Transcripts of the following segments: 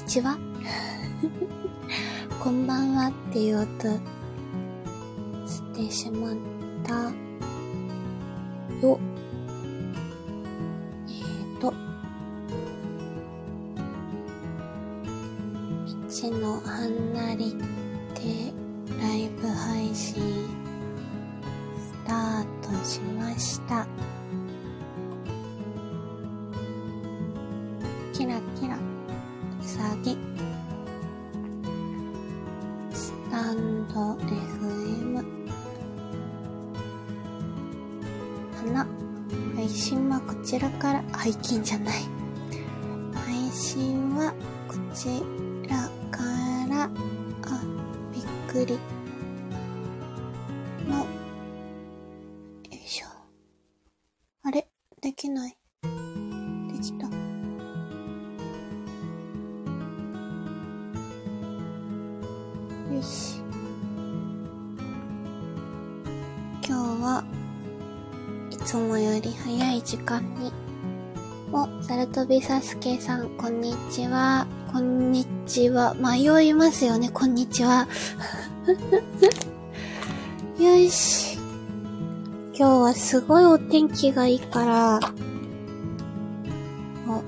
にちは。こんばんはっていう音してしまった。よ。えーと、道の離りてライブ配信から、配信じゃない。配信はこちらから、あ、びっくり。サスケさん、こんにちは。こんにちは。迷いますよね、こんにちは。よし。今日はすごいお天気がいいから、お、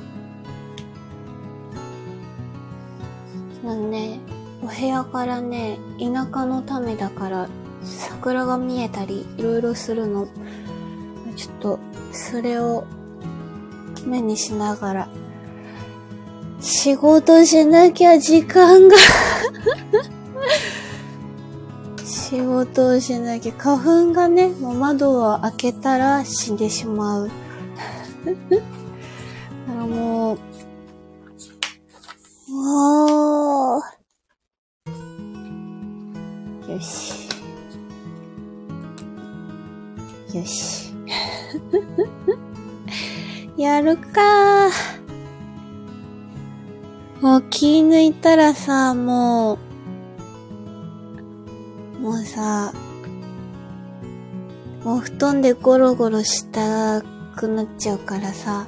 あのね、お部屋からね、田舎のためだから、桜が見えたり、いろいろするの。ちょっと、それを、目にしながら、仕事しなきゃ時間が 仕事をしなきゃ、花粉がね、もう窓を開けたら死んでしまう。るかもう気抜いたらさ、もう、もうさ、もう布団でゴロゴロしたくなっちゃうからさ。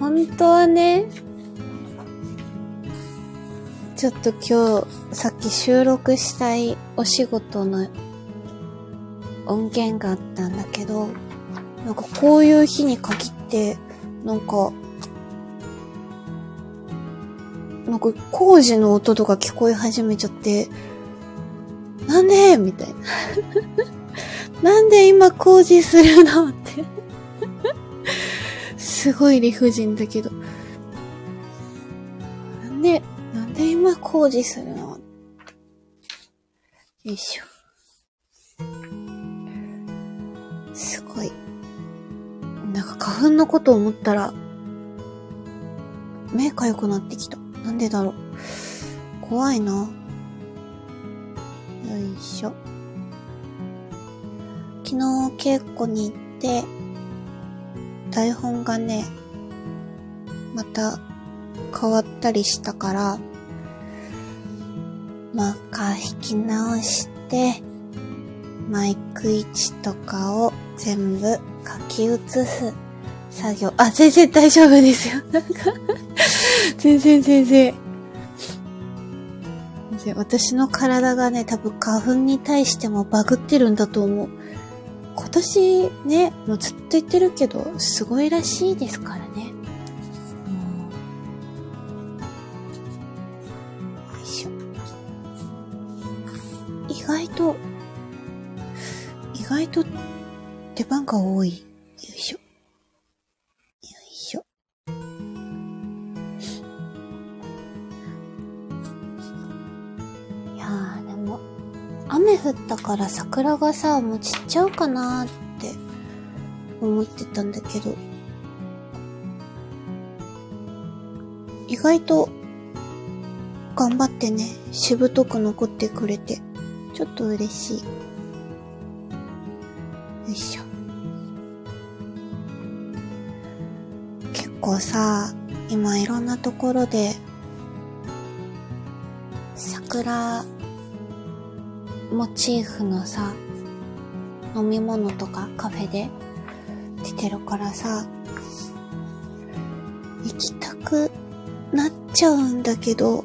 本当はね、ちょっと今日、さっき収録したいお仕事の音源があったんだけど、なんかこういう日に限って、なんか、なんか工事の音とか聞こえ始めちゃって、なんで？みたいな。なんで今工事するの？って。すごい理不尽だけど。なんで、なんで今工事するの？よいしょ。すごい。なんか花粉のこと思ったら、目かゆくなってきた。なんでだろう。怖いな。よいしょ。昨日稽古に行って、台本がね、また変わったりしたから、まあ、弾き直して、マイク位置とかを全部書き写す作業。あ、全然大丈夫ですよ。なんか全然全然。私の体がね、多分花粉に対してもバグってるんだと思う。今年ね、もうずっと言ってるけど、すごいらしいですからね。よいしょ。意外と、意外と出番が多い。よいしょ。よいしょ。いやー、でも、雨降ったから桜がさ、もう散っちゃうかなーって思ってたんだけど、意外と頑張ってね、しぶとく残ってくれて、ちょっと嬉しい。よい構さ、今いろんなところで、桜モチーフのさ、飲み物とかカフェで出てるからさ、行きたくなっちゃうんだけど、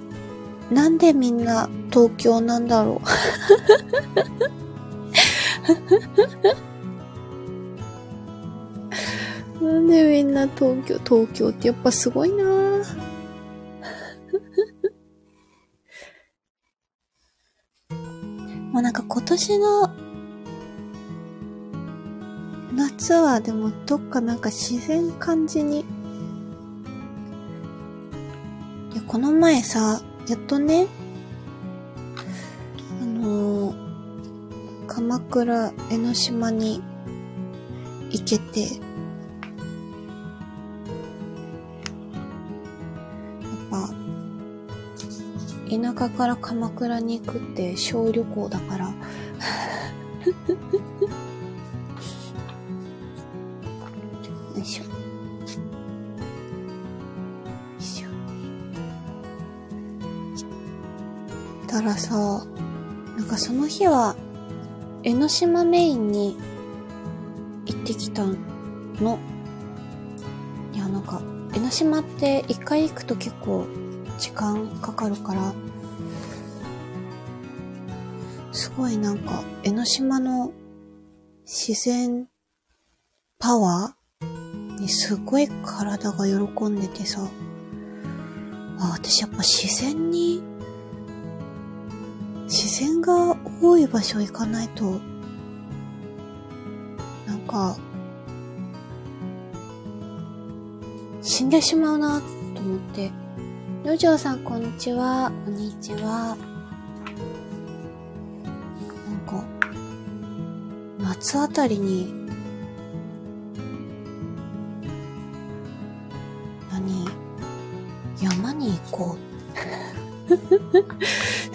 なんでみんな東京なんだろう？なんでみんな東京、東京ってやっぱすごいな もうなんか今年の夏はでもどっかなんか自然感じに。いや、この前さ、やっとね、あのー、鎌倉江ノ島に行けて、田舎から鎌倉に行くって小旅行だからよいしょ。よいしょ。たらさ、なんかその日は、江ノ島メインに行ってきたの。いや、なんか、江ノ島って一回行くと結構時間かかるから、ごいなんか、江ノ島の自然パワー？にすごい体が喜んでてさ、あ、私やっぱ自然に、自然が多い場所行かないと、なんか、死んでしまうなと思って。よじょうさん、こんにちは。こんにちは。夏あたりに何？山に行こう。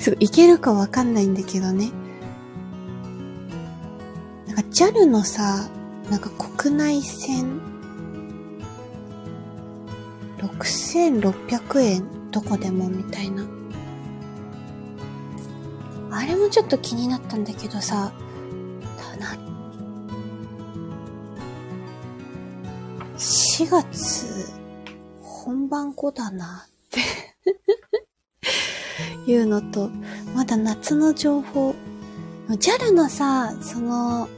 すごい、けるかわかんないんだけどね。なんか JAL のさ、なんか国内線、6600円どこでもみたいな。あれもちょっと気になったんだけどさ、4月本番後だなって いうのと、まだ夏の情報。JAL のさ、その、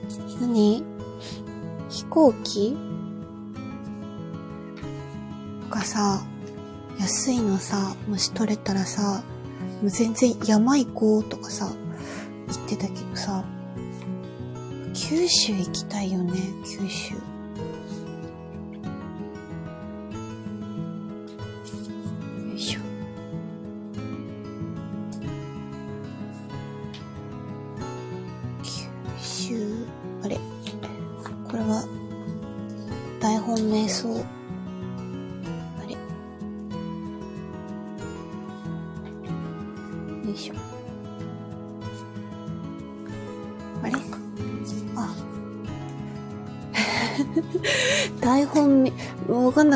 何？飛行機？がさ、安いのさ、もし取れたらさ、もう全然山行こうとかさ、言ってたけどさ、九州行きたいよね、九州。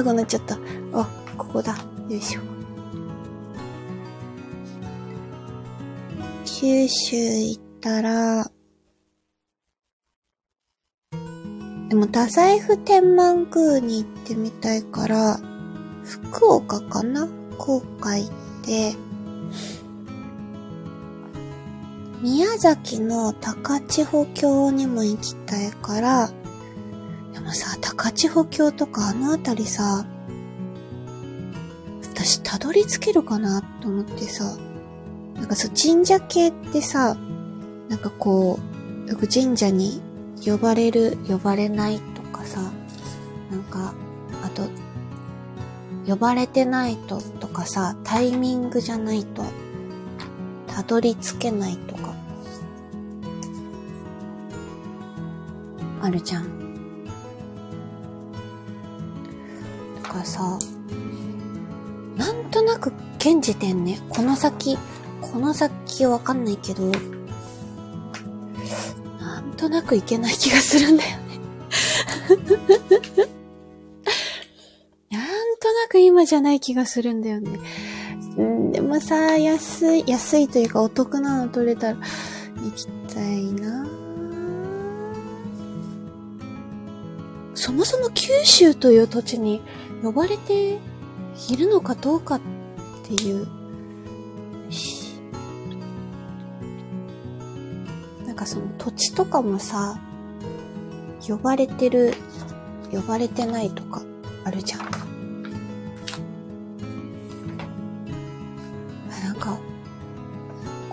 くな。っちゃった。あ、ここだ。よい。しょ。九州行ったら、でも、太宰府天満宮に行ってみたい。から、福岡かな福岡行って、宮崎の高千穂峡にも行きたい。から、さ、高千穂峡とかあの辺りさ、私たどり着けるかなと思ってさ、なんかそう神社系ってさ、なんかこう、よく神社に呼ばれる、呼ばれないとかさ、なんか、あと、呼ばれてないととかさ、タイミングじゃないと、たどり着けないとか、あるじゃん。かさ、なんとなく現時点ね、この先、この先わかんないけど、なんとなくいけない気がするんだよね なんとなく今じゃない気がするんだよね。でもさ、安い、安いというかお得なの取れたら行きたいなそもそも九州という土地に呼ばれているのかどうかっていう。なんかその土地とかもさ呼ばれてる呼ばれてないとかあるじゃん。なんか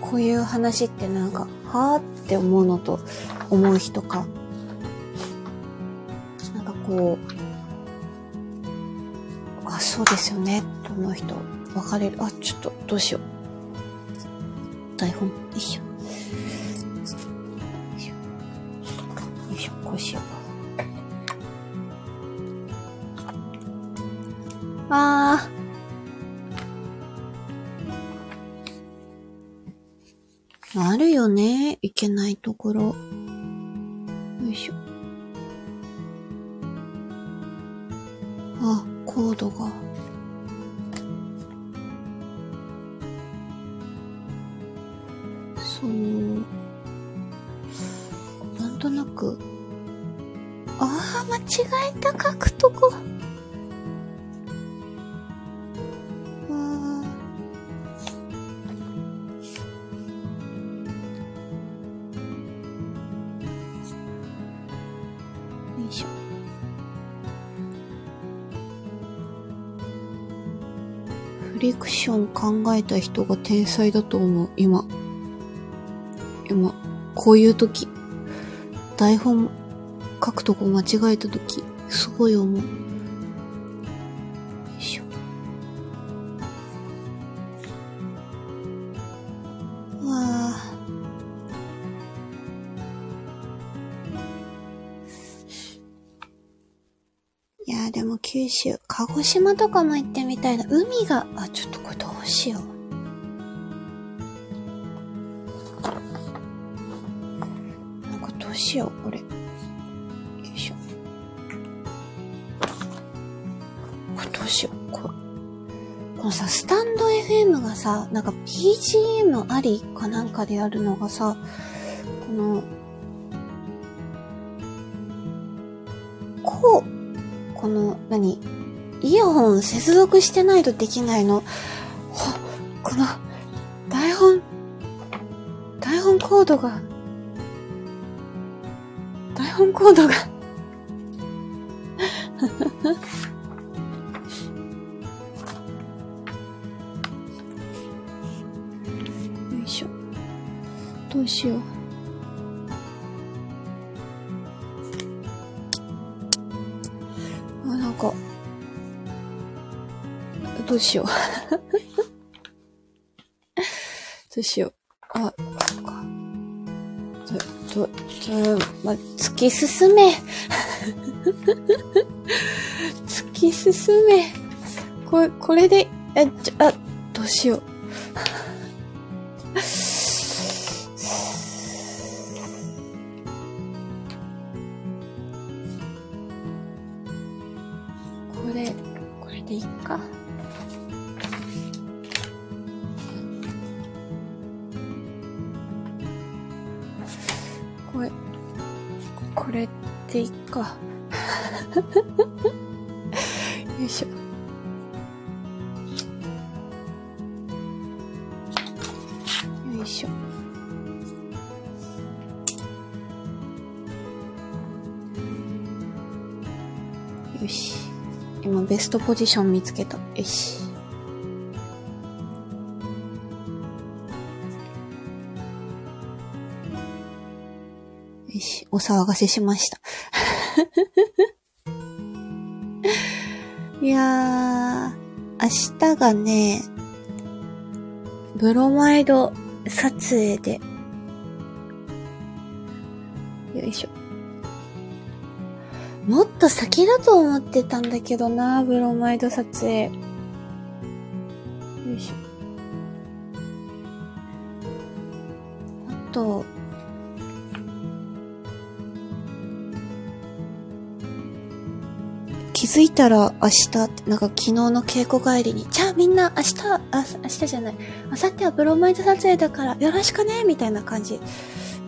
こういう話ってなんかはあって思うのと思う日とかなんかこうそうですよね。と思う人？分かれる？あちょっとどうしよう。台本？よいしょ。よいしょ。よいしょ。こうしよう。あー。あるよね。いけないところ。コードが。そのなんとなく。ああ間違えた。書くとこ。ション考えた人が天才だと思う。今。今。こういう時。台本書くとこ間違えた時。すごい思う。わいやでも九州、鹿児島とかも行ってみたいな。海が、あ、ちょっとうしよう。なんかどうしよう、これ。よいしょ。これどうしよう、これ。このさ、スタンド FM がさ、なんか BGM ありかなんかでやるのがさ、この、こう、この、何？イヤホン接続してないとできないの。ドが、台本コードが よいしょ。どうしよう。あ、なんか、どうしよう。どうしよう。うん、ま、突き進め。突き進め。これ、これで、え、ちょ、あ、どうしよう。トポジション見つけた。よし。よし。お騒がせしました。いやー、明日がね、ブロマイド撮影で、と先だと思ってたんだけどな、ブロマイド撮影。よいしょ。あと、気づいたら明日って、なんか昨日の稽古帰りに、じゃあみんな明日、あ、明日じゃない、明後日はブロマイド撮影だからよろしくねみたいな感じ。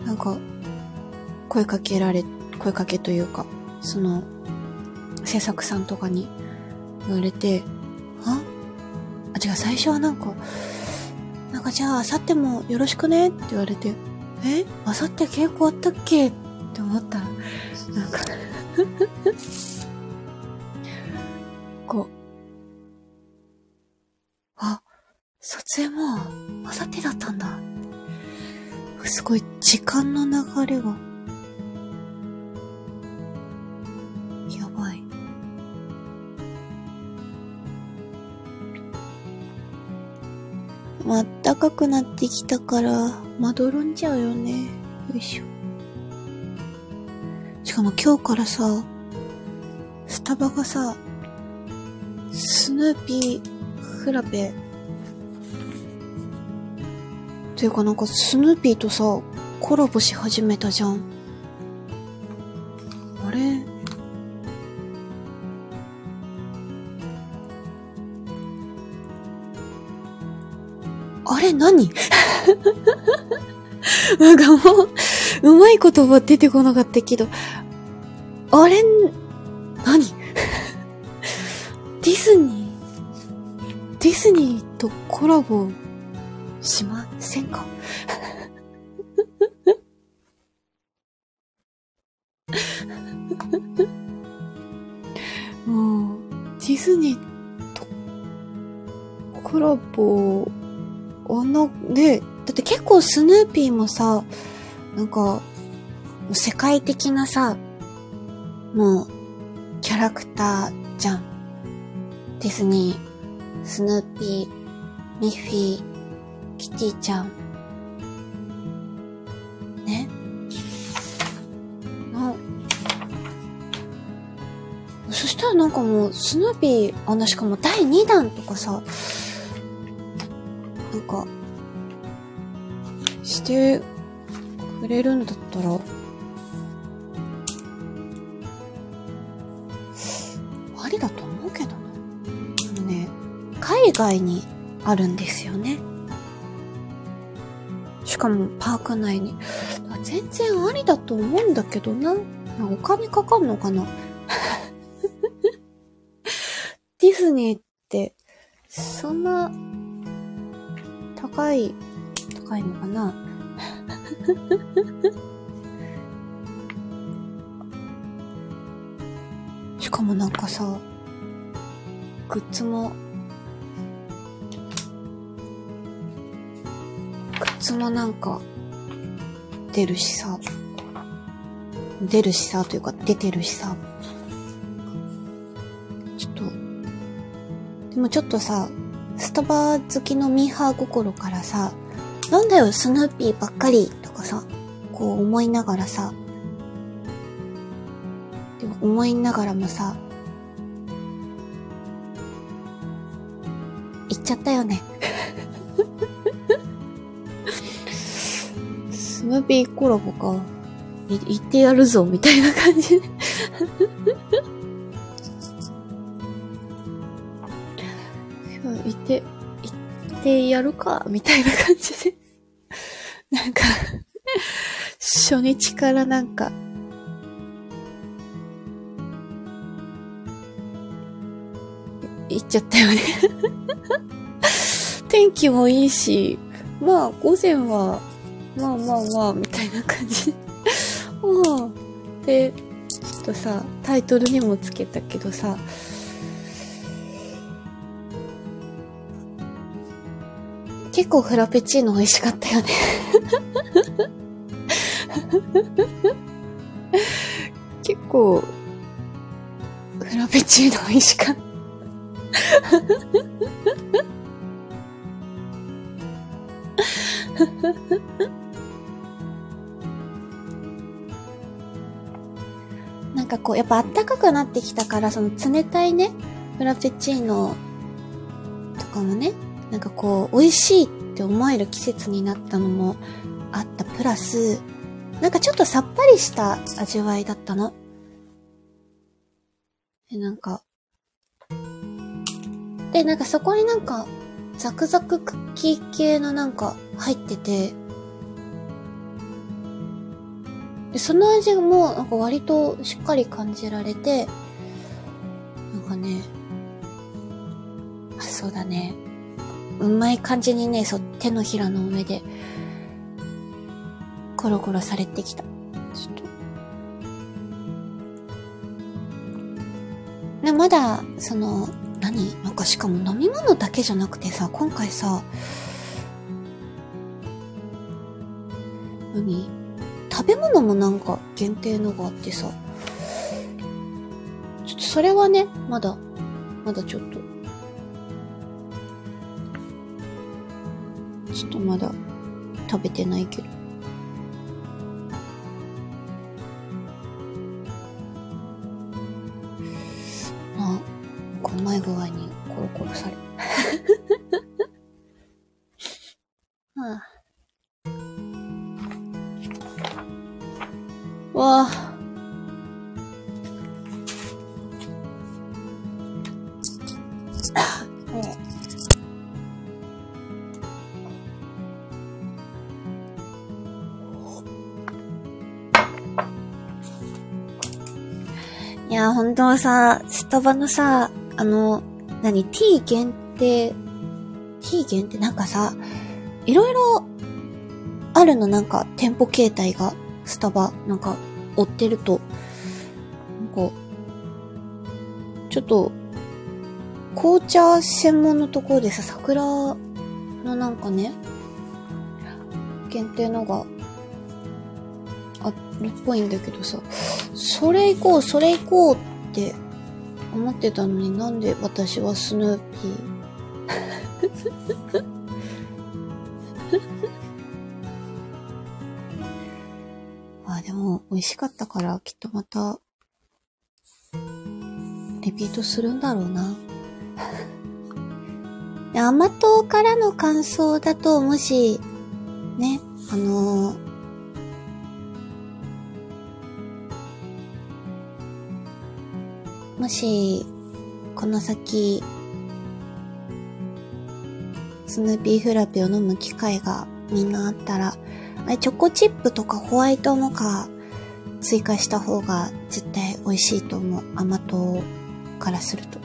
なんか、声かけられ、声かけというか、その、制作さんとかに言われて、あ？あ違う、最初はなんか、なんかじゃあ、あさってもよろしくね？って言われて、え？あさって稽古あったっけ？って思ったら、なんか こう、あ、撮影もあさってだったんだ。すごい時間の流れが、あったかくなってきたから、まどろんじゃうよね。よいしょ。しかも今日からさ、スタバがさ、スヌーピーフラペ。ていうかなんかスヌーピーとさ、コラボし始めたじゃん。何？なんかもう、うまい言葉出てこなかったけど、あれ、何？ディズニー、ディズニーとコラボしませんか？もう、ディズニーとコラボ、あんな、ね、だって結構スヌーピーもさ、なんか、世界的なさ、もう、キャラクターじゃん。ディズニー、スヌーピー、ミッフィー、キティちゃん。ねの、そしたらなんかもう、スヌーピー、あの、しかも第2弾とかさ、か、してくれるんだったら、ありだと思うけどな。あのね、海外にあるんですよね。しかもパーク内に。全然ありだと思うんだけどな。お金かかんのかなディズニーっい、高いのかな？しかもなんかさ、グッズも、グッズもなんか、出るしさ、出るしさ、というか出てるしさ、ちょっと、でもちょっとさ、スタバ好きのミーハー心からさ、なんだよ、スヌーピーばっかりとかさ、こう思いながらさ、でも思いながらもさ、言っちゃったよね。スヌーピーコラボか。い言ってやるぞ、みたいな感じ。言って、言ってやるか、みたいな感じで。なんか、初日からなんか、行っちゃったよね 天気もいいし、まあ、午前は、まあまあまあ、みたいな感じ。あ あ。で、ちょっとさ、タイトルにもつけたけどさ、結構フラペチーノ美味しかったよね結構、フラペチーノ美味しかった。なんかこう、やっぱ暖かくなってきたから、その冷たいね、フラペチーノとかもね、なんかこう、美味しいって思える季節になったのもあった。プラス、なんかちょっとさっぱりした味わいだったの。で、なんか、で、なんかそこになんか、ザクザククッキー系のなんか入ってて、で、その味もなんか割としっかり感じられて、なんかね、あ、そうだね。うまい感じにね、そう、手のひらの上で、コロコロされてきた。ちょっと。で、まだ、その、何？なんかしかも飲み物だけじゃなくてさ、今回さ、何？食べ物もなんか限定のがあってさ、ちょっとそれはね、まだ、まだちょっと、ちょっとまだ食べてないけど。な、うまい具合にや、本当はさ、スタバのさ、あの、何、t 限定、t 限定なんかさ、いろいろあるのなんか店舗形態がスタバなんか追ってると、なんか、ちょっと、紅茶専門のところでさ、桜のなんかね、限定のがあるっぽいんだけどさ、それ行こう、それ行こうって思ってたのになんで私はスヌーピー？あ、でも美味しかったからきっとまたリピートするんだろうな。甘党からの感想だともし、ね、あのーもし、この先、スヌーピーフラペを飲む機会がみんなあったら、チョコチップとかホワイトモカ追加した方が絶対美味しいと思う。甘党からすると。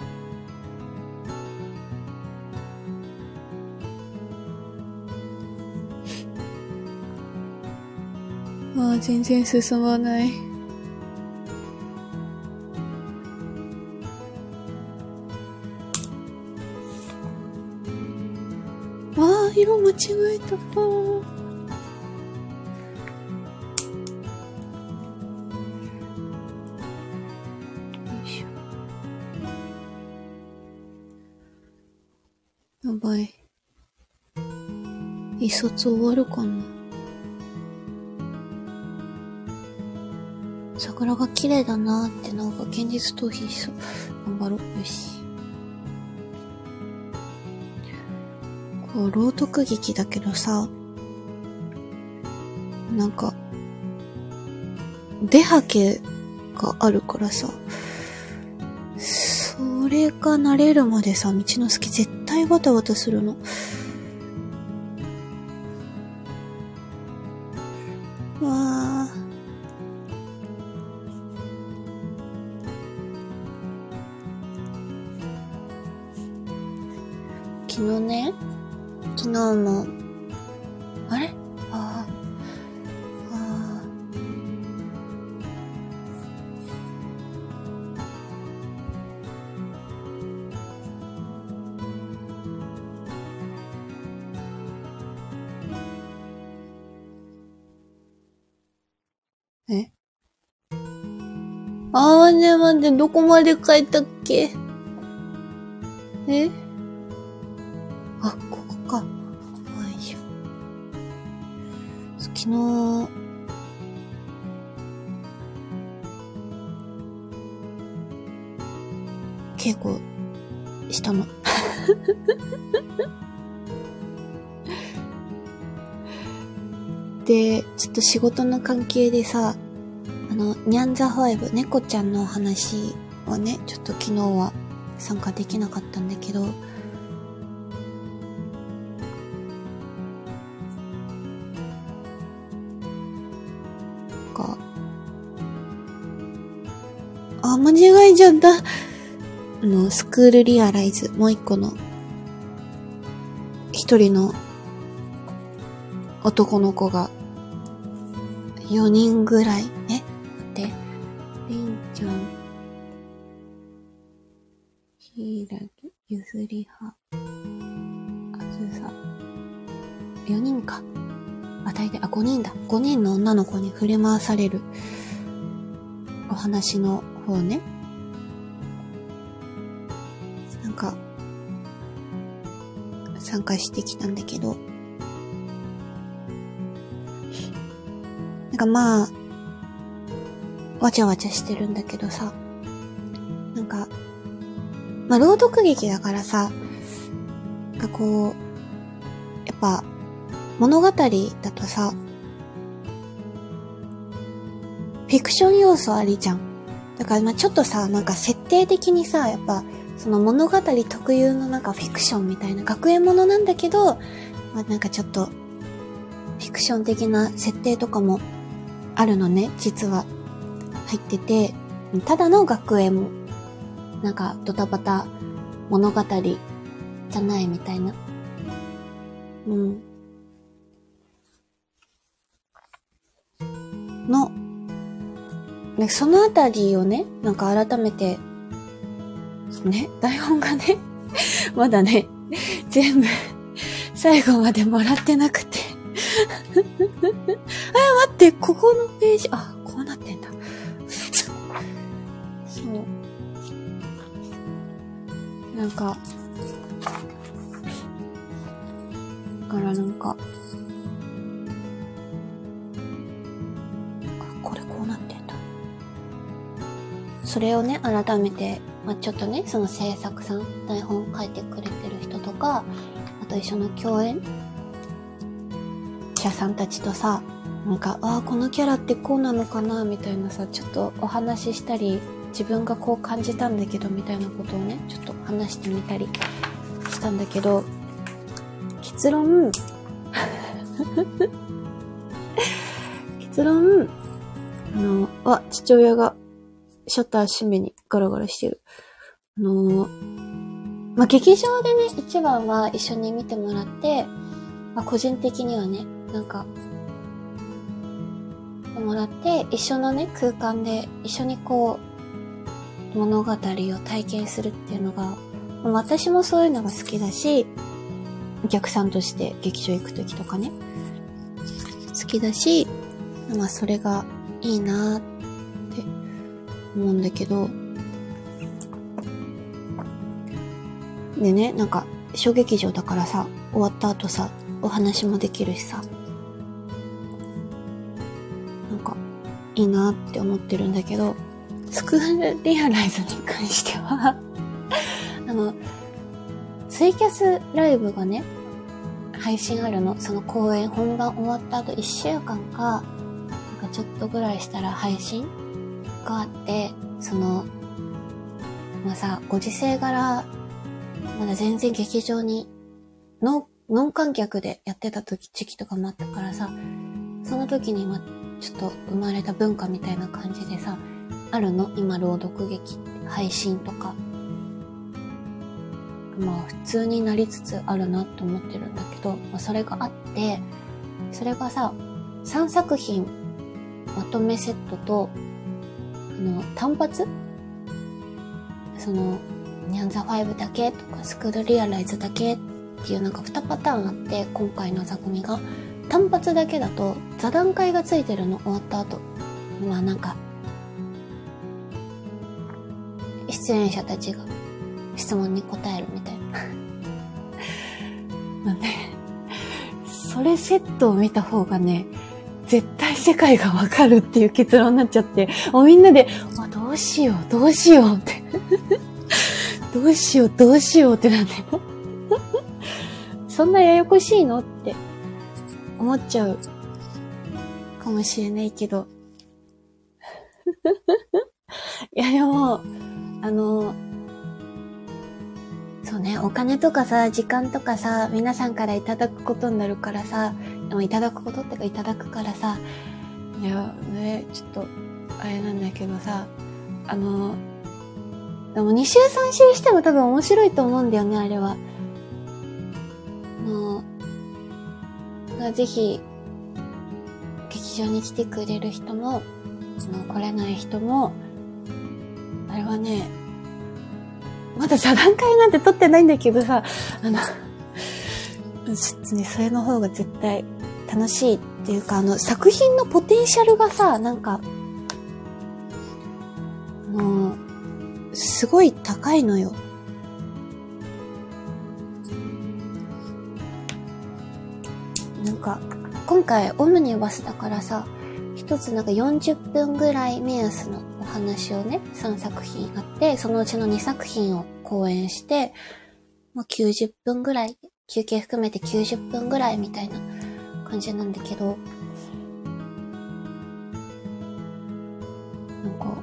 ああ、全然進まない。色間違えた。よいしょ。やばい。一冊終わるかな桜が綺麗だなってなんか現実逃避しそう。頑張ろう。よし。こう、朗読劇だけどさ、なんか、出はけがあるからさ、それが慣れるまでさ、道の隙絶対バタバタするの。わあ。昨日ね、昨日も、あれ？ああ、ああ。え？あーね待って、どこまで書いたっけ？え？で、ちょっと仕事の関係でさ、あの、ニャンザ5、猫ちゃんの話をね、ちょっと昨日は参加できなかったんだけど、か、あ、間違えちゃった。あの、スクールリアライズ、もう一個の一人の男の子が4人ぐらい、え待って、りんちゃん、ひらぎ、ゆずりは、あずさ、4人か。あ、大体、あ、5人だ。5人の女の子に触れ回されるお話の方ね。参加してきたんだけど、なんかまあ、わちゃわちゃしてるんだけどさ、なんか、まあ朗読劇だからさ、なんかこう、やっぱ、物語だとさ、フィクション要素ありじゃん。だからまあちょっとさ、なんか設定的にさ、やっぱ、その物語特有のなんかフィクションみたいな学園ものなんだけど、まあなんかちょっと、フィクション的な設定とかもあるのね、実は。入ってて、ただの学園も、なんかドタバタ物語じゃないみたいな。うん。の、そのあたりをね、なんか改めてね、台本がね、まだね、全部、最後までもらってなくて あ、待って、ここのページ、あ、こうなってんだ。そう。なんか、だからなんか、あ、これこうなってんだ。それをね、改めてまあ、ちょっとね、その制作さん、台本書いてくれてる人とか、あと一緒の共演者さんたちとさ、なんか、ああ、このキャラってこうなのかな、みたいなさ、ちょっとお話ししたり、自分がこう感じたんだけど、みたいなことをね、ちょっと話してみたりしたんだけど、結論、結論、あの、あ、父親がシャッター閉めにガラガラしてる。あのー、まあ、劇場でね、一番は一緒に見てもらって、まあ、個人的にはね、なんか、もらって、一緒のね、空間で一緒にこう、物語を体験するっていうのが、私もそういうのが好きだし、お客さんとして劇場行くときとかね、好きだし、まあそれがいいなっ思うんだけど、でね、なんか、小劇場だからさ、終わった後さ、お話もできるしさ、なんか、いいなって思ってるんだけど、スクールリアライズに関しては あの、ツイキャスライブがね、配信あるの。その公演本番終わった後1週間か、なんかちょっとぐらいしたら配信があって、その、まあさ、ご時世柄、まだ全然劇場に、ノノン観客でやってた時、時期とかもあったからさ、その時にま、ちょっと生まれた文化みたいな感じでさ、あるの？今、朗読劇、配信とか。まあ、普通になりつつあるなって思ってるんだけど、まあ、それがあって、それがさ、3作品まとめセットと、の、単発？その、ニャンザ5だけとか、スクールリアライズだけっていうなんか2パターンあって、今回の座組が。単発だけだと、座談会がついてるの終わった後。まあなんか、出演者たちが質問に答えるみたいな。まあね、それセットを見た方がね、絶対世界がわかるっていう結論になっちゃって、もうみんなで、どうしよう、どうしようって。どうしよう、どうしようってなって そんなややこしいのって思っちゃうかもしれないけど。いやでも、あの、そうね、お金とかさ、時間とかさ、皆さんからいただくことになるからさ、いただくことってかいただくからさ、いや、ね、ちょっと、あれなんだけどさ、あの、でも2週3週しても多分面白いと思うんだよね、あれは。もう、ぜひ、劇場に来てくれる人も、その来れない人も、あれはね、まだ座談会なんて撮ってないんだけどさ、あの、ちょっとね、それの方が絶対楽しいっていうか、あの、作品のポテンシャルがさ、なんか、あの、すごい高いのよ。なんか、今回オムニバスだからさ、一つなんか40分ぐらい目安のお話をね、3作品あって、そのうちの2作品を講演して、もう90分ぐらい、休憩含めて90分ぐらいみたいな感じなんだけど、なんか、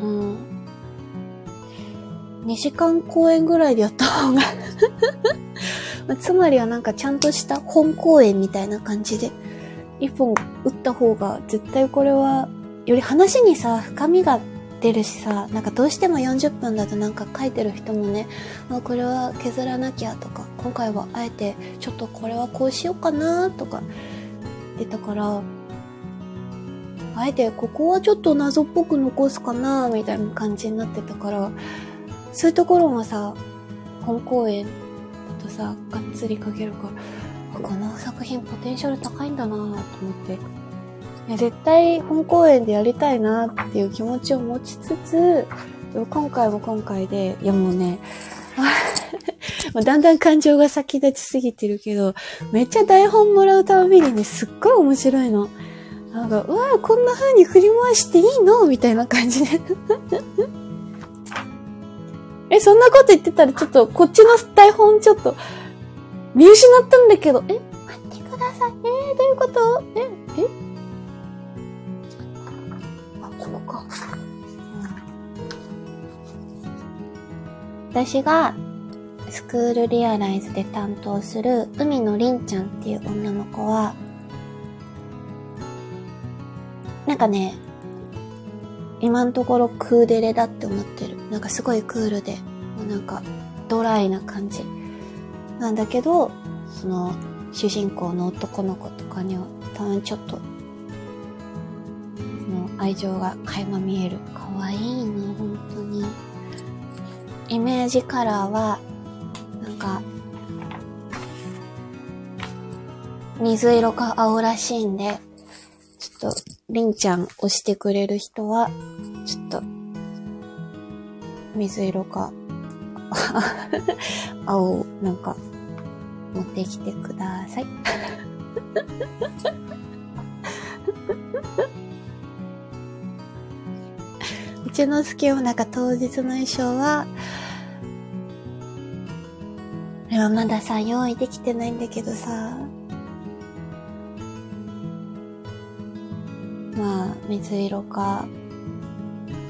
うん。2時間公演ぐらいでやった方が つまりはなんかちゃんとした本公演みたいな感じで、一本打った方が絶対これは、より話にさ、深みが出るしさ、なんかどうしても40分だとなんか書いてる人もね、あこれは削らなきゃとか、今回はあえてちょっとこれはこうしようかなとか言ってたから、あえてここはちょっと謎っぽく残すかなみたいな感じになってたから、そういうところもさ、本公演だとさ、がっつり書けるから、この作品ポテンシャル高いんだなと思って。絶対本公演でやりたいなっていう気持ちを持ちつつ、今回も今回で、いやもうね、だんだん感情が先立ちすぎてるけど、めっちゃ台本もらうたびにね、すっごい面白いの。なんか、うわこんな風に振り回していいのみたいな感じで え、そんなこと言ってたらちょっと、こっちの台本ちょっと、見失ったんだけど、え、待ってください。えー、どういうこと？え、私が、スクールリアライズで担当する海野凛ちゃんっていう女の子は、なんかね、今のところクーデレだって思ってる。なんかすごいクールで、もうなんかドライな感じ。なんだけど、その主人公の男の子とかにはたまにちょっと、その愛情が垣間見える。可愛いの、本当に。イメージカラーは、なんか、水色か青らしいんで、ちょっとりんちゃん押してくれる人は、ちょっと、水色か、青、なんか、持ってきてください。うちの好きもなんか当日の衣装は、これはまださ、用意できてないんだけどさ、まあ、水色か、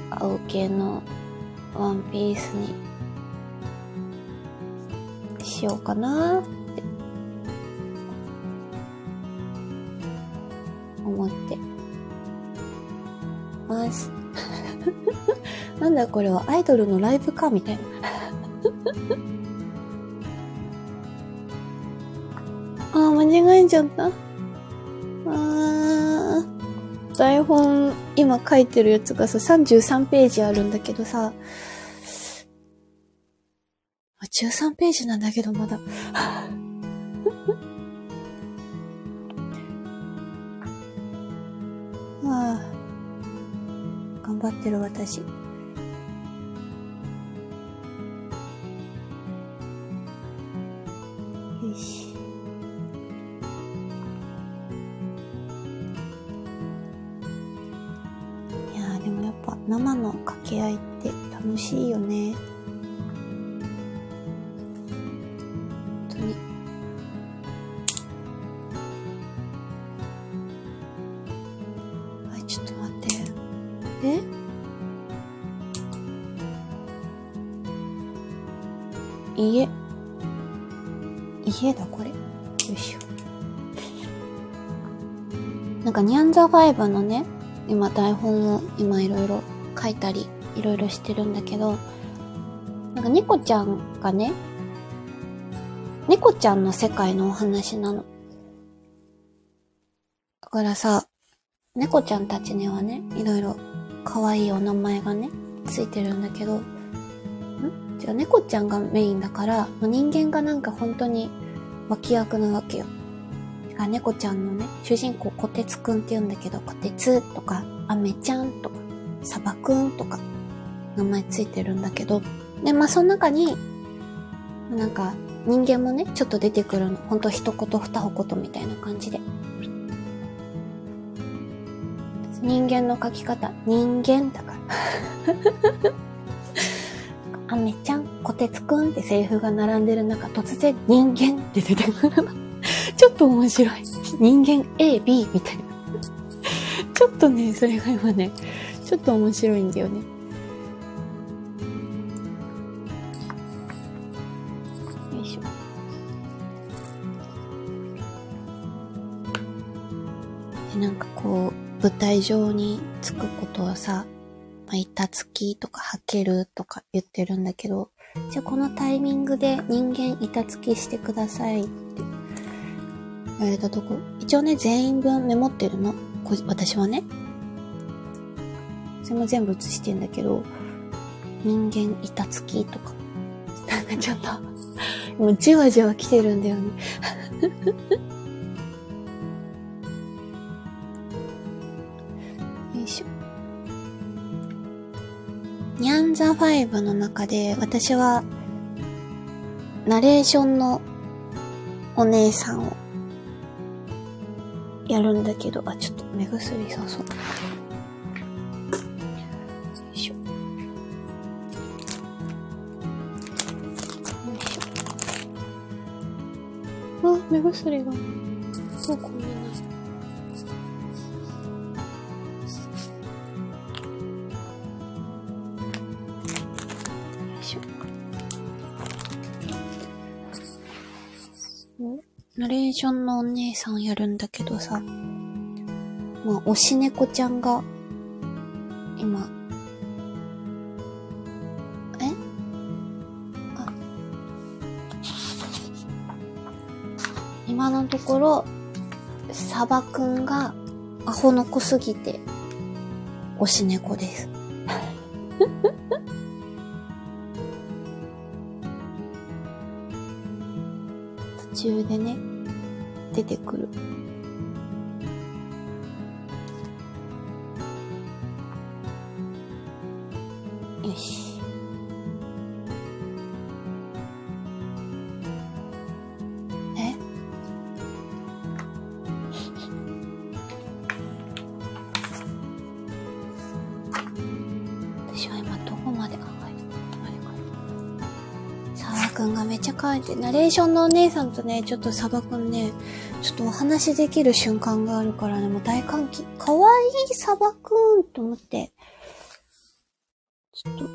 青系のワンピースにしようかなって思ってます。なんだこれはアイドルのライブかみたいな。ああ、間違えちゃった。台本、今書いてるやつがさ、33ページあるんだけどさ、13ページなんだけど、まだ。ってる私。よし。生の掛け合いって楽しいよね。本当に。はい、ちょっと待って。え？家。家だ、これ。よいしょ。なんか、ニャンザファイブのね、今台本を今いろいろ書いたりいろいろしてるんだけど、なんか猫ちゃんがね、猫ちゃんの世界のお話なの。だからさ、猫ちゃんたちにはね、いろいろ可愛いお名前がね、ついてるんだけど、猫ちゃんがメインだから、人間がなんか本当に脇役なわけよ。あ猫ちゃんのね、主人公、こてつくんって言うんだけど、こてつとか、あめちゃんとか、さばくんとか、名前ついてるんだけど、で、まあ、その中に、なんか、人間もね、ちょっと出てくるの。ほんと一言二言みたいな感じで。人間の書き方、人間だから。あめちゃん、こてつくんってセリフが並んでる中、突然人間って出てくるの。ちょっと面白い。人間 A、B みたいな。ちょっとね、それが今ね、ちょっと面白いんだよね。よいしょ。で、なんかこう、舞台上につくことをさ、まあ、板付きとか履けるとか言ってるんだけど、じゃあこのタイミングで人間板付きしてくださいって言われたとこ、一応ね、全員分メモってるの。私はね。それも全部写してんだけど、人間板付きとか。なんかちょっと、もうじわじわ来てるんだよね。ニャンザ5の中で私はナレーションのお姉さんをやるんだけど、あ、ちょっと目薬さそう。よいしょ。よいしょ。あ、目薬が。もうこんなお姉さんやるんだけどさ、まあ、推し猫ちゃんが、今、え？あ、今のところ、サバくんがアホの子すぎて、推し猫です。途中でね、出てくる。めっちゃ可愛いて、ナレーションのお姉さんとね、ちょっとサバくんね、ちょっとお話できる瞬間があるからね、もう大歓喜。可愛いサバくんと思って。ちょっと。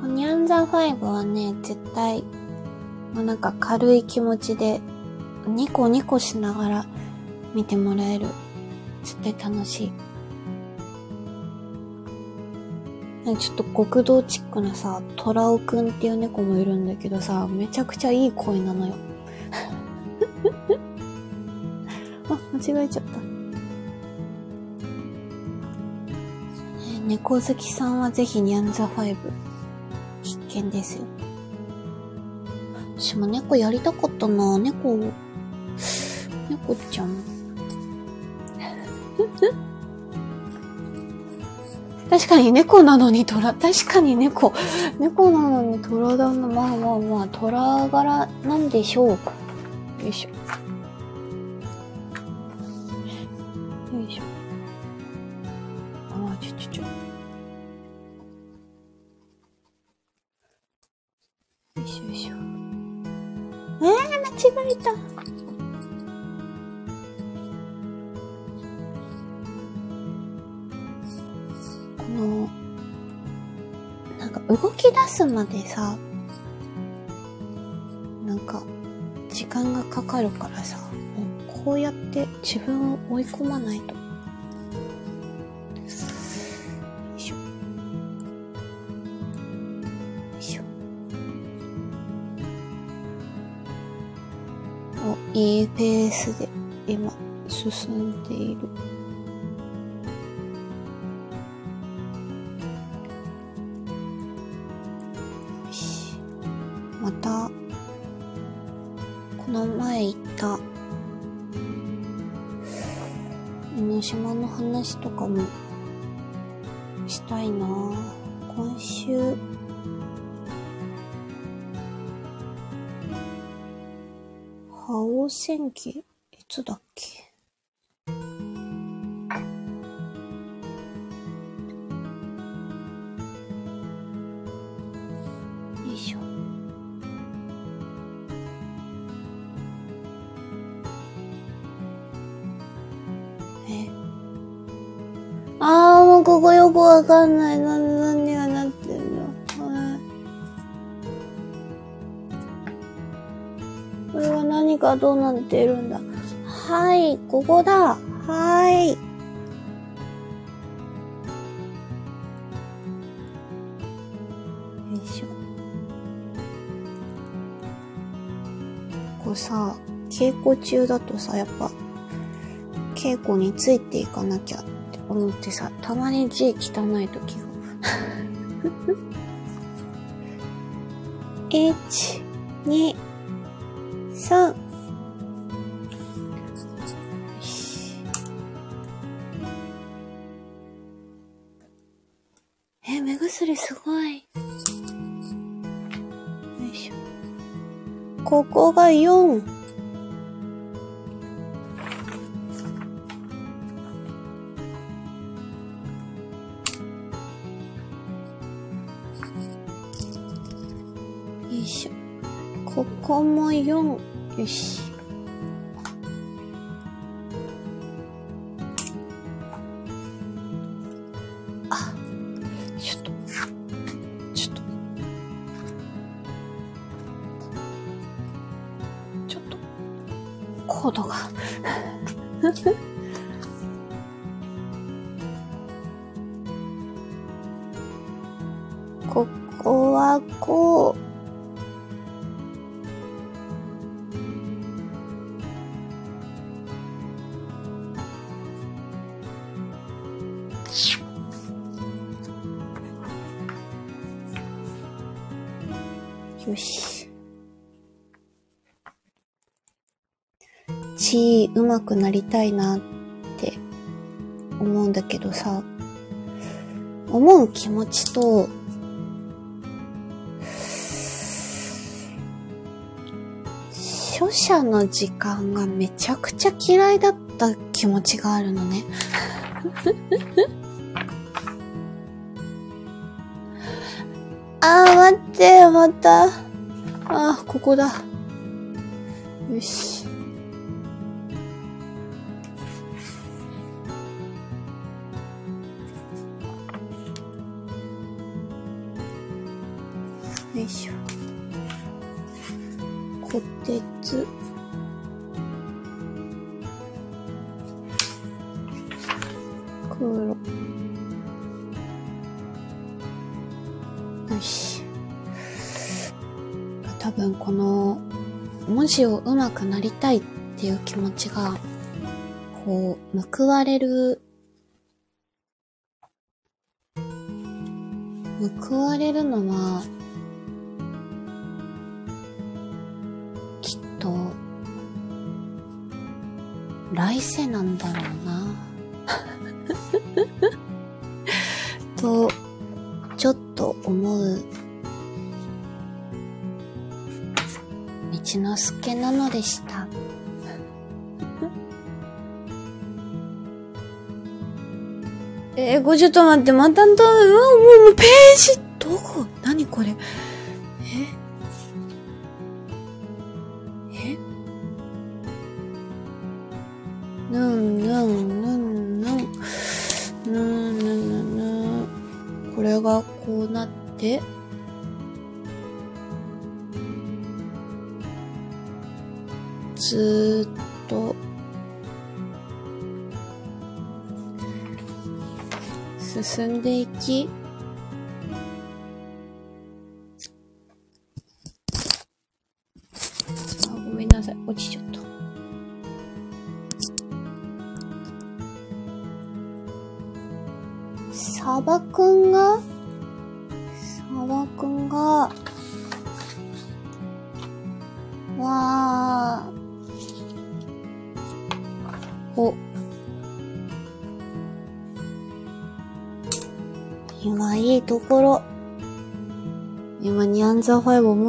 こニャンザ5はね、絶対、まあ、なんか軽い気持ちで、ニコニコしながら見てもらえる。絶対楽しい。ちょっと極道チックなさ、トラオくんっていう猫もいるんだけどさ、めちゃくちゃいい声なのよ。あ、間違えちゃった。猫好きさんはぜひニャンザ5必見ですよ。私も猫やりたかったな猫、猫ちゃん。確かに猫なのに虎、確かに猫、猫なのに虎だな。まあまあまあ、虎柄なんでしょう。よいしょ。出すまでさなんか時間がかかるからさもうこうやって自分を追い込まないと。よいしょ。よいしょ。お、いいペースで今進んでいる。島の話とかもしたいな。今週、覇王戦記？いつだっくわかんない。な、何がなってんの？はい。これは何がどうなってるんだ？はい、ここだ。はい。よいしょ。こうさ、稽古中だとさ、やっぱ、稽古についていかなきゃって思ってさ、たまに字汚い時が。1、2、3。え、目薬すごい。よいしょ。ここが4。しょ。ここも4。よし。くなりたいなって思うんだけどさ、思う気持ちと、書写の時間がめちゃくちゃ嫌いだった気持ちがあるのね。あー、待って、また。あー、ここだ。よし。よし。多分この文字を上手くなりたいっていう気持ちが、こう、報われる、報われるのは、きっと、来世なんだろうな。のすけなのでした。えー、これちょっと待って、またんと、うわ、もう、もうページ、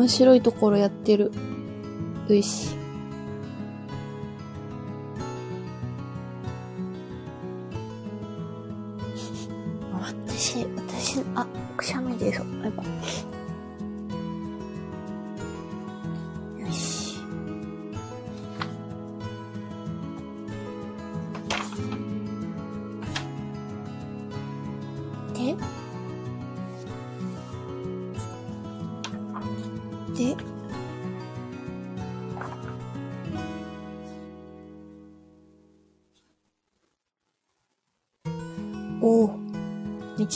面白いところやってる。よし。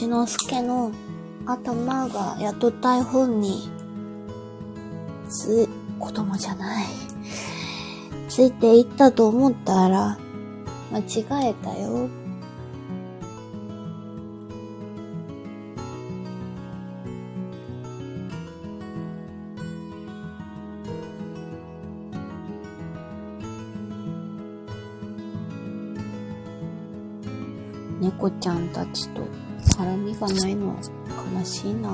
道之助の頭がやっと台本に、つ、子供じゃない。ついていったと思ったら、間違えたよ。猫ちゃんたちとがないの悲しいな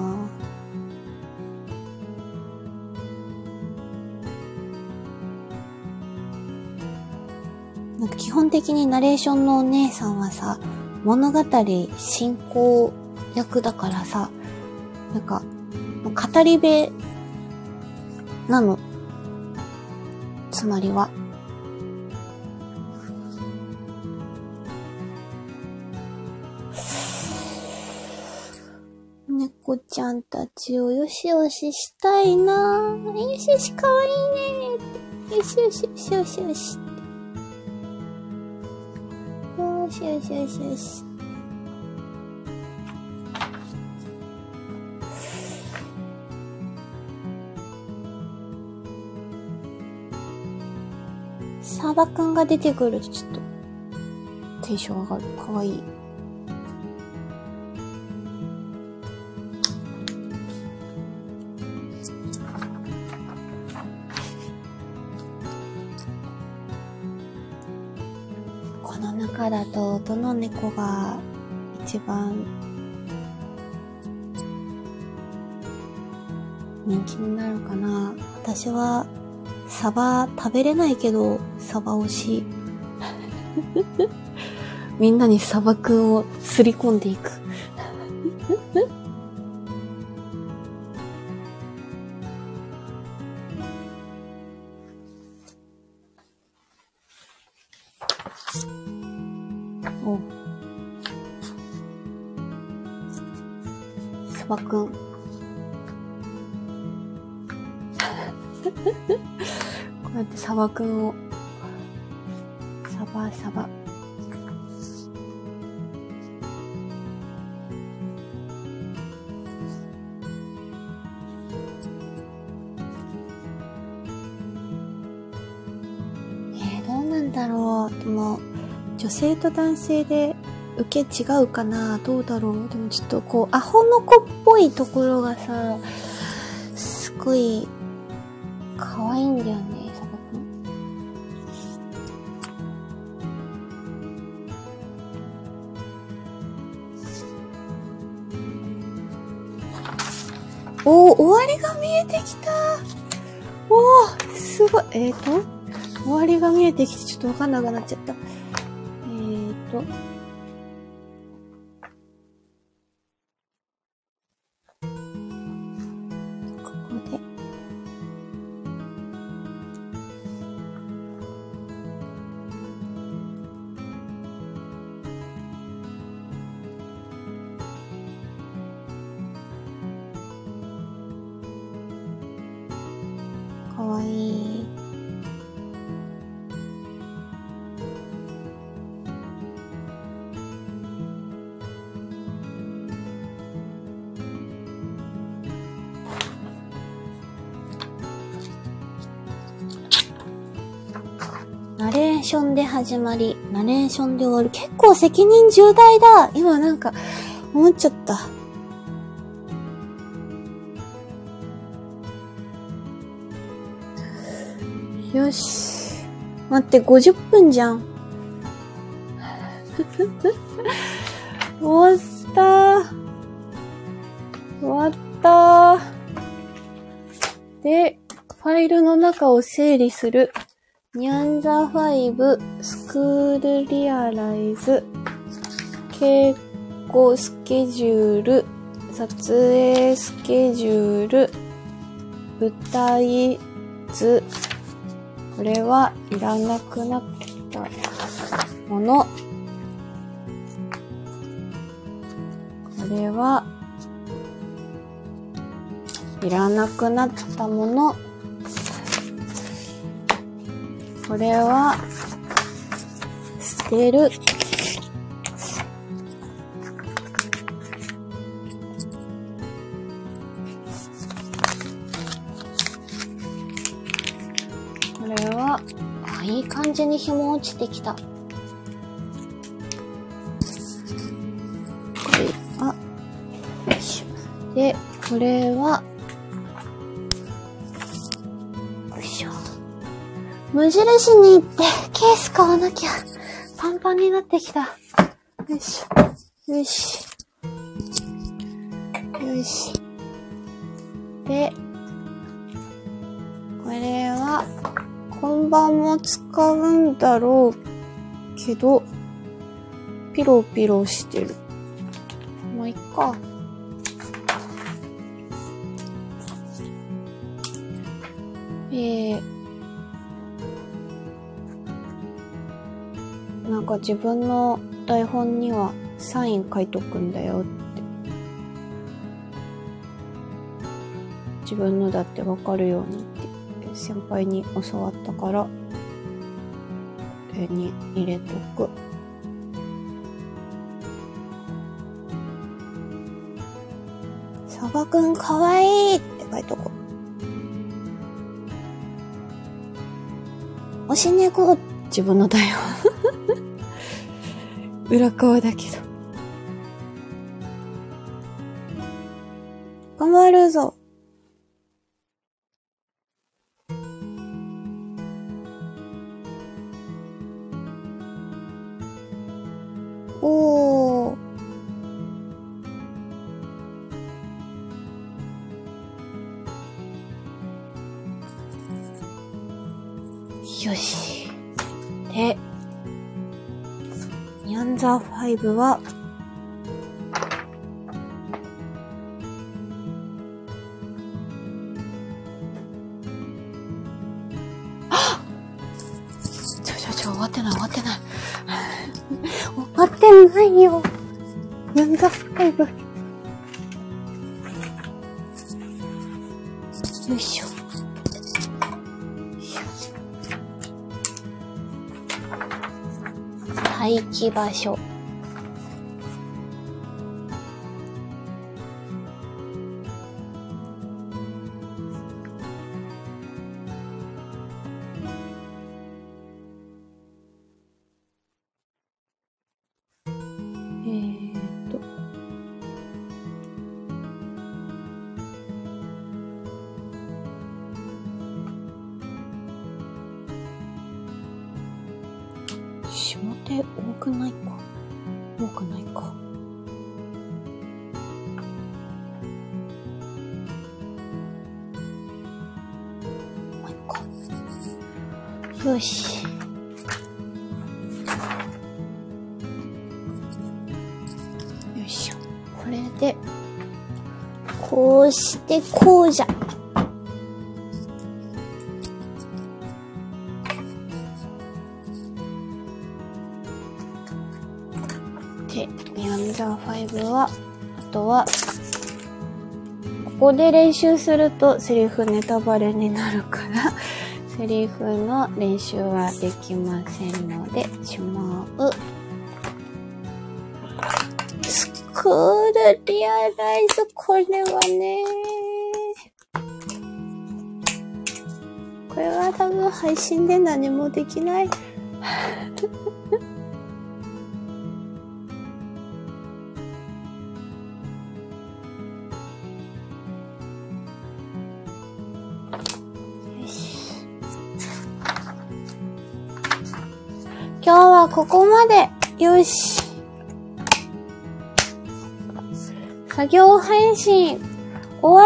なんか基本的にナレーションのお姉さんはさ、物語進行役だからさ、なんか、語り部なの。つまりは。よしよししたいなぁ。よしよし、かわいいねよしよしよしよしよし。よしよしよしよし。サバくんが出てくるとちょっとテンション上がる。かわいい。どの猫が一番人気になるかな。私はサバ食べれないけどサバ推し。みんなにサバくんをすり込んでいく。サバくんをサバサバ。えー、どうなんだろう。でも女性と男性で受け違うかな。どうだろう。でもちょっとこうアホの子っぽいところがさすごい可愛いんだよね。おお終わりが見えてきた。おおすごい。えーと終わりが見えてきてちょっとわかんなくなっちゃった。えーと始まり、ナレーションで終わる。結構責任重大だ今なんか、思っちゃった。よし。待って、50分じゃん。終わった終わったで、ファイルの中を整理する。ニャンザ5スクールリアライズ稽古スケジュール撮影スケジュール舞台図。これはいらなくなったもの。これはいらなくなったもの。これは、捨てる。これは、あ、いい感じに紐落ちてきた。これ、あ、で、これは、無印に行ってケース買わなきゃ。パンパンになってきた。よいしょ。よし。よし。で、これは、今晩も使うんだろうけど、ピロピロしてる。まあ、いっか。自分の台本にはサイン書いとくんだよって。自分のだってわかるようにって先輩に教わったから、これに入れとく。サバくんかわいいって書いとこう。おし猫自分の台本裏側だけど。頑張るぞ。おー。よし。で、ザ5は、ちょちょちょ、終わってない終わってない。終わってない よ。ヤンザ5。よい待機場所。ここで練習するとセリフネタバレになるからセリフの練習はできませんので、しまう。スクールリアライズ、これはねこれは多分配信で何もできない。今日はここまで。よし。作業配信、終わ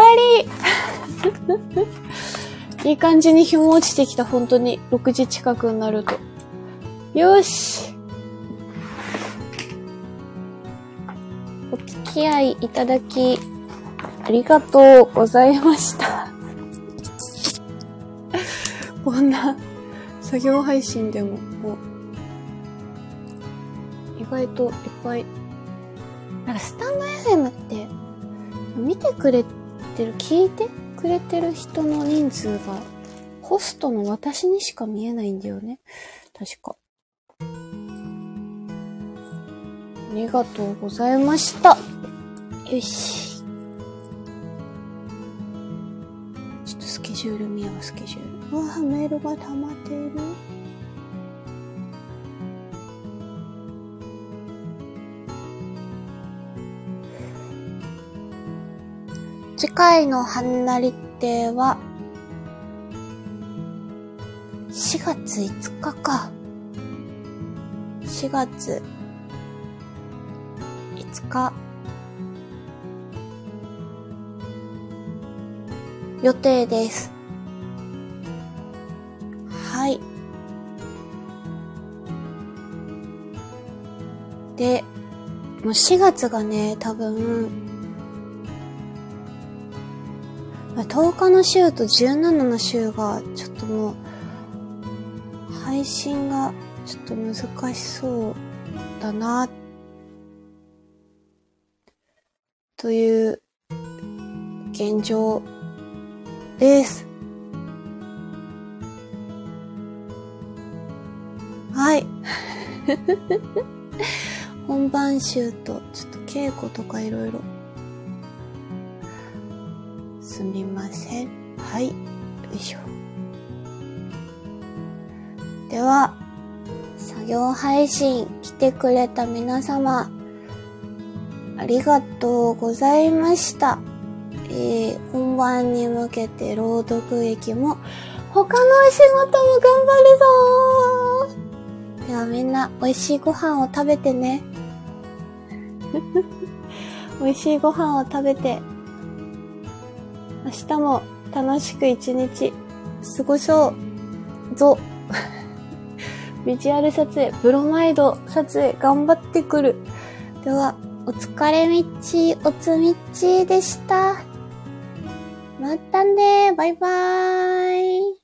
り いい感じに日も落ちてきた、本当に。6時近くになると。よし。お付き合いいただき、ありがとうございました。こんな作業配信でも、もう、外といっぱい、なんかスタンド FM って、見てくれてる、聞いてくれてる人の人数が、ホストの私にしか見えないんだよね。確か。ありがとうございました。よし。ちょっとスケジュール見よう、スケジュール。わあ、メールが溜まっている。次回のはんなり手は、4月5日か。4月5日。予定です。はい。で、もう4月がね、多分、10日の週と17の週が、ちょっともう、配信がちょっと難しそうだな、という現状です。はい。本番集と、ちょっと稽古とかいろいろ。すみません。はい。よいしょ。では、作業配信来てくれた皆様、ありがとうございました。えー、本番に向けて朗読劇も他のお仕事も頑張るぞではみんな美味しいご飯を食べてね。美味しいご飯を食べて、明日も楽しく一日過ごそうぞ。ビジュアル撮影、ブロマイド撮影頑張ってくる。では、お疲れみっちおつみっちでした。またねバイバーイ